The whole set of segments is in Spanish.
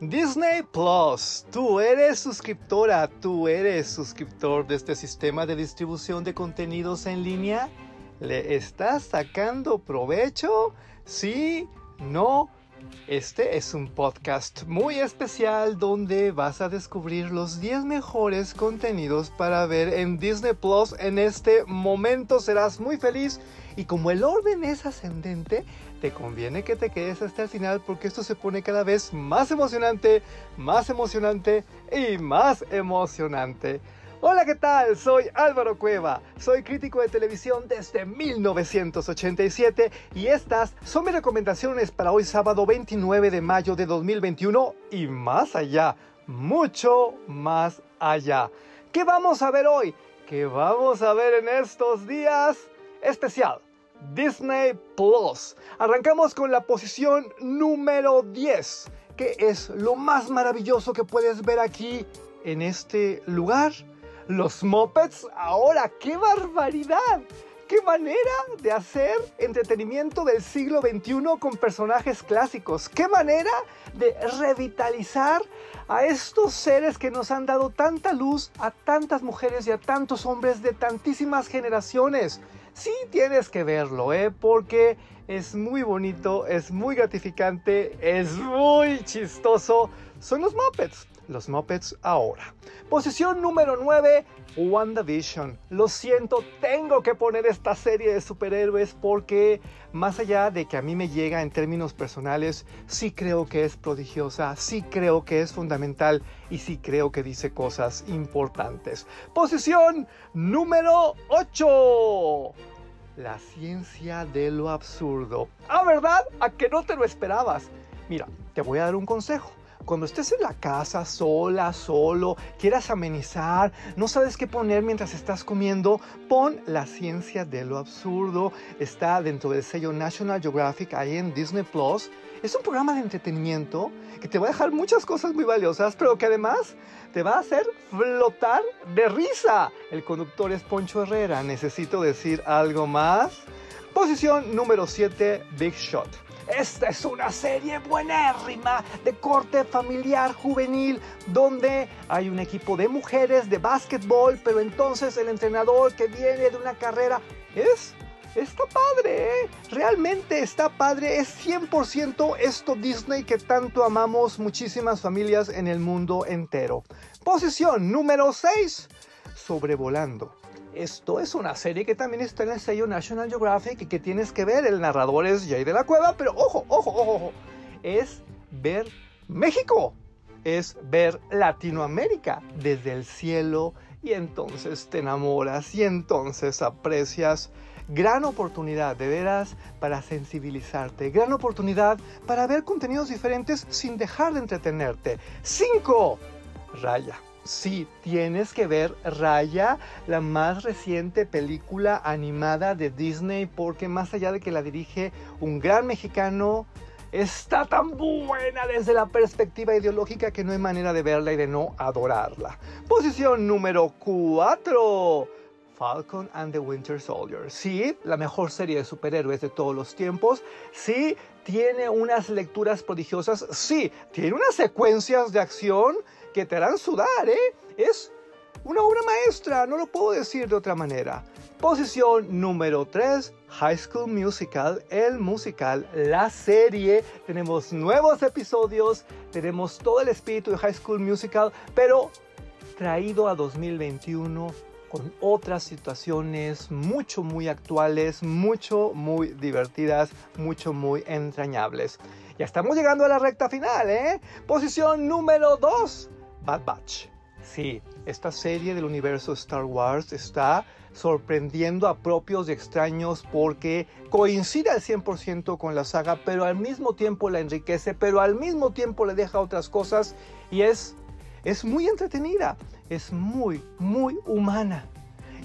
Disney Plus, tú eres suscriptora, tú eres suscriptor de este sistema de distribución de contenidos en línea. ¿Le estás sacando provecho? Sí, no. Este es un podcast muy especial donde vas a descubrir los 10 mejores contenidos para ver en Disney Plus. En este momento serás muy feliz y como el orden es ascendente, te conviene que te quedes hasta el final porque esto se pone cada vez más emocionante, más emocionante y más emocionante. Hola, ¿qué tal? Soy Álvaro Cueva, soy crítico de televisión desde 1987 y estas son mis recomendaciones para hoy sábado 29 de mayo de 2021 y más allá, mucho más allá. ¿Qué vamos a ver hoy? ¿Qué vamos a ver en estos días? Especial. Disney Plus. Arrancamos con la posición número 10, que es lo más maravilloso que puedes ver aquí en este lugar los Muppets, ahora, qué barbaridad. ¡Qué manera de hacer entretenimiento del siglo XXI con personajes clásicos! ¡Qué manera de revitalizar a estos seres que nos han dado tanta luz a tantas mujeres y a tantos hombres de tantísimas generaciones! Sí tienes que verlo, ¿eh? Porque es muy bonito, es muy gratificante, es muy chistoso. Son los Muppets los Muppets ahora. Posición número 9, WandaVision. Lo siento, tengo que poner esta serie de superhéroes porque más allá de que a mí me llega en términos personales, sí creo que es prodigiosa, sí creo que es fundamental y sí creo que dice cosas importantes. Posición número 8. La ciencia de lo absurdo. Ah, ¿verdad? A que no te lo esperabas. Mira, te voy a dar un consejo cuando estés en la casa sola, solo, quieras amenizar, no sabes qué poner mientras estás comiendo, pon La ciencia de lo absurdo. Está dentro del sello National Geographic ahí en Disney Plus. Es un programa de entretenimiento que te va a dejar muchas cosas muy valiosas, pero que además te va a hacer flotar de risa. El conductor es Poncho Herrera. Necesito decir algo más. Posición número 7, Big Shot. Esta es una serie buenérrima de corte familiar juvenil donde hay un equipo de mujeres de básquetbol, pero entonces el entrenador que viene de una carrera es Está padre, ¿eh? realmente está padre. Es 100% esto Disney que tanto amamos muchísimas familias en el mundo entero. Posición número 6. Sobrevolando. Esto es una serie que también está en el sello National Geographic y que tienes que ver. El narrador es Jay de la Cueva, pero ojo, ojo, ojo, ojo. Es ver México. Es ver Latinoamérica desde el cielo y entonces te enamoras y entonces aprecias. Gran oportunidad, de veras, para sensibilizarte. Gran oportunidad para ver contenidos diferentes sin dejar de entretenerte. 5. Raya. Sí, tienes que ver Raya, la más reciente película animada de Disney, porque más allá de que la dirige un gran mexicano, está tan buena desde la perspectiva ideológica que no hay manera de verla y de no adorarla. Posición número 4. Falcon and the Winter Soldier. Sí, la mejor serie de superhéroes de todos los tiempos. Sí, tiene unas lecturas prodigiosas. Sí, tiene unas secuencias de acción que te harán sudar, ¿eh? Es una obra maestra, no lo puedo decir de otra manera. Posición número 3, High School Musical, el musical, la serie. Tenemos nuevos episodios, tenemos todo el espíritu de High School Musical, pero traído a 2021 con otras situaciones mucho muy actuales, mucho muy divertidas, mucho muy entrañables. Ya estamos llegando a la recta final, ¿eh? Posición número 2, Bad Batch. Sí, esta serie del universo Star Wars está sorprendiendo a propios y extraños porque coincide al 100% con la saga, pero al mismo tiempo la enriquece, pero al mismo tiempo le deja otras cosas y es, es muy entretenida, es muy, muy humana.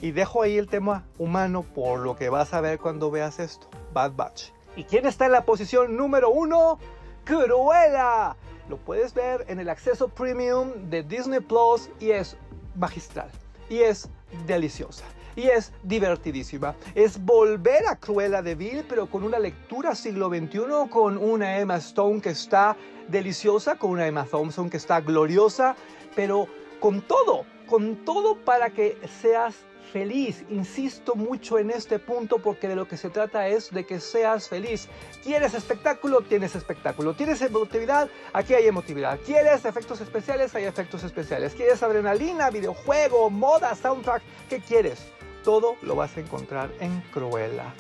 Y dejo ahí el tema humano por lo que vas a ver cuando veas esto, Bad Batch. ¿Y quién está en la posición número uno? Cruella lo puedes ver en el acceso premium de Disney Plus y es magistral y es deliciosa. y es divertidísima. Es volver a Cruella de Vil, pero con una lectura siglo XXI, con una Emma Stone que está deliciosa, con una Emma Thompson que está gloriosa, pero con todo, con todo para que seas feliz. Insisto mucho en este punto porque de lo que se trata es de que seas feliz. ¿Quieres espectáculo? Tienes espectáculo. ¿Quieres emotividad? Aquí hay emotividad. ¿Quieres efectos especiales? Hay efectos especiales. ¿Quieres adrenalina, videojuego, moda, soundtrack? ¿Qué quieres? Todo lo vas a encontrar en Cruella.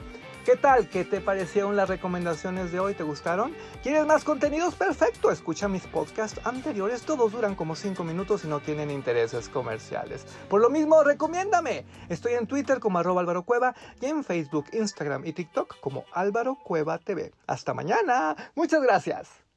¿Qué tal? ¿Qué te parecieron las recomendaciones de hoy? ¿Te gustaron? ¿Quieres más contenidos? Perfecto. Escucha mis podcasts anteriores. Todos duran como 5 minutos y no tienen intereses comerciales. Por lo mismo, recomiéndame. Estoy en Twitter como arroba Álvaro Cueva y en Facebook, Instagram y TikTok como Álvaro Cueva TV. Hasta mañana. Muchas gracias.